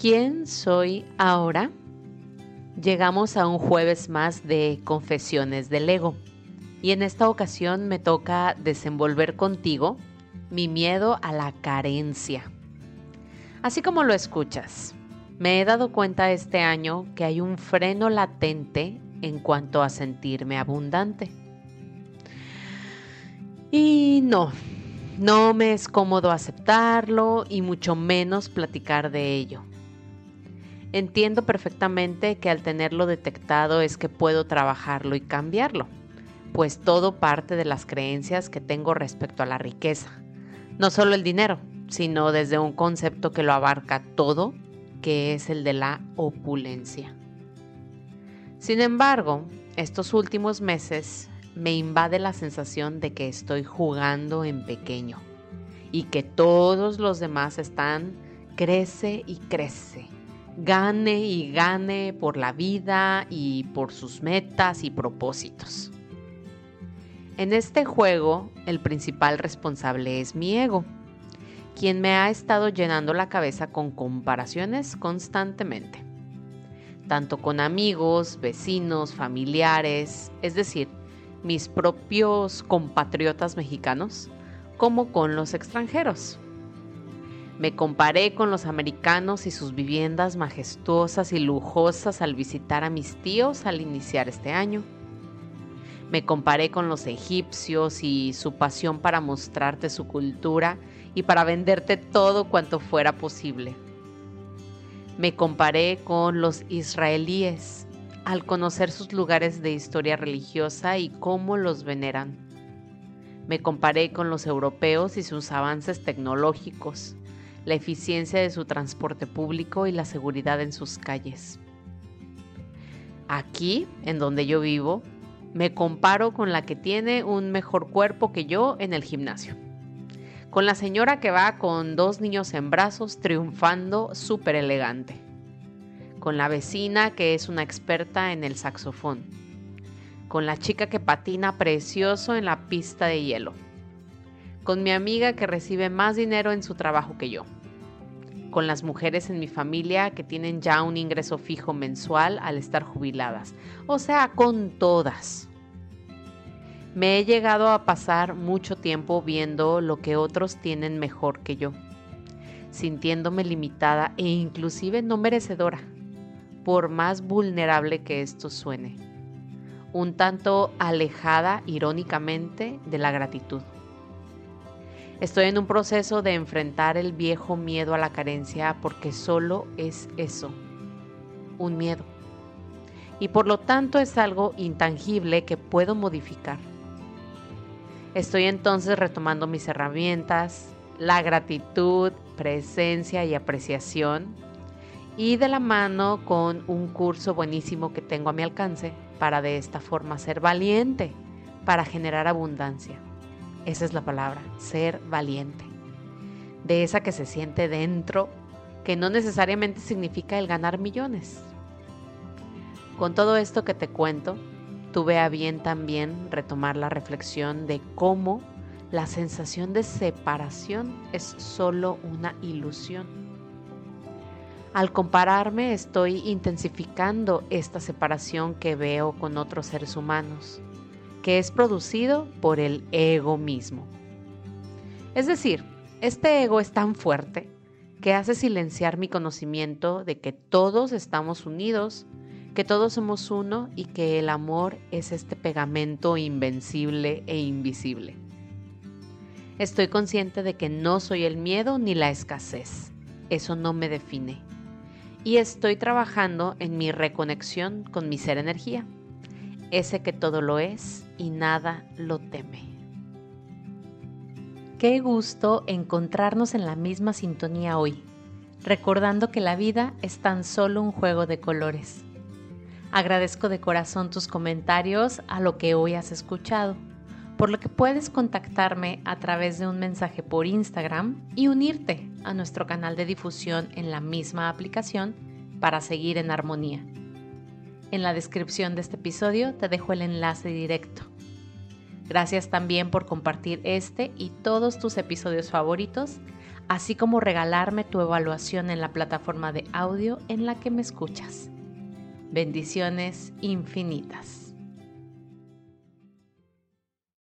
¿Quién soy ahora? Llegamos a un jueves más de confesiones del ego y en esta ocasión me toca desenvolver contigo mi miedo a la carencia. Así como lo escuchas, me he dado cuenta este año que hay un freno latente en cuanto a sentirme abundante. Y no, no me es cómodo aceptarlo y mucho menos platicar de ello. Entiendo perfectamente que al tenerlo detectado es que puedo trabajarlo y cambiarlo, pues todo parte de las creencias que tengo respecto a la riqueza. No solo el dinero, sino desde un concepto que lo abarca todo, que es el de la opulencia. Sin embargo, estos últimos meses me invade la sensación de que estoy jugando en pequeño y que todos los demás están crece y crece gane y gane por la vida y por sus metas y propósitos. En este juego, el principal responsable es mi ego, quien me ha estado llenando la cabeza con comparaciones constantemente, tanto con amigos, vecinos, familiares, es decir, mis propios compatriotas mexicanos, como con los extranjeros. Me comparé con los americanos y sus viviendas majestuosas y lujosas al visitar a mis tíos al iniciar este año. Me comparé con los egipcios y su pasión para mostrarte su cultura y para venderte todo cuanto fuera posible. Me comparé con los israelíes al conocer sus lugares de historia religiosa y cómo los veneran. Me comparé con los europeos y sus avances tecnológicos la eficiencia de su transporte público y la seguridad en sus calles. Aquí, en donde yo vivo, me comparo con la que tiene un mejor cuerpo que yo en el gimnasio. Con la señora que va con dos niños en brazos triunfando súper elegante. Con la vecina que es una experta en el saxofón. Con la chica que patina precioso en la pista de hielo. Con mi amiga que recibe más dinero en su trabajo que yo con las mujeres en mi familia que tienen ya un ingreso fijo mensual al estar jubiladas, o sea, con todas. Me he llegado a pasar mucho tiempo viendo lo que otros tienen mejor que yo, sintiéndome limitada e inclusive no merecedora, por más vulnerable que esto suene, un tanto alejada irónicamente de la gratitud. Estoy en un proceso de enfrentar el viejo miedo a la carencia porque solo es eso, un miedo. Y por lo tanto es algo intangible que puedo modificar. Estoy entonces retomando mis herramientas, la gratitud, presencia y apreciación y de la mano con un curso buenísimo que tengo a mi alcance para de esta forma ser valiente, para generar abundancia. Esa es la palabra, ser valiente. De esa que se siente dentro, que no necesariamente significa el ganar millones. Con todo esto que te cuento, tuve a bien también retomar la reflexión de cómo la sensación de separación es solo una ilusión. Al compararme estoy intensificando esta separación que veo con otros seres humanos que es producido por el ego mismo. Es decir, este ego es tan fuerte que hace silenciar mi conocimiento de que todos estamos unidos, que todos somos uno y que el amor es este pegamento invencible e invisible. Estoy consciente de que no soy el miedo ni la escasez. Eso no me define. Y estoy trabajando en mi reconexión con mi ser energía ese que todo lo es y nada lo teme. Qué gusto encontrarnos en la misma sintonía hoy, recordando que la vida es tan solo un juego de colores. Agradezco de corazón tus comentarios a lo que hoy has escuchado, por lo que puedes contactarme a través de un mensaje por Instagram y unirte a nuestro canal de difusión en la misma aplicación para seguir en armonía. En la descripción de este episodio te dejo el enlace directo. Gracias también por compartir este y todos tus episodios favoritos así como regalarme tu evaluación en la plataforma de audio en la que me escuchas. Bendiciones infinitas.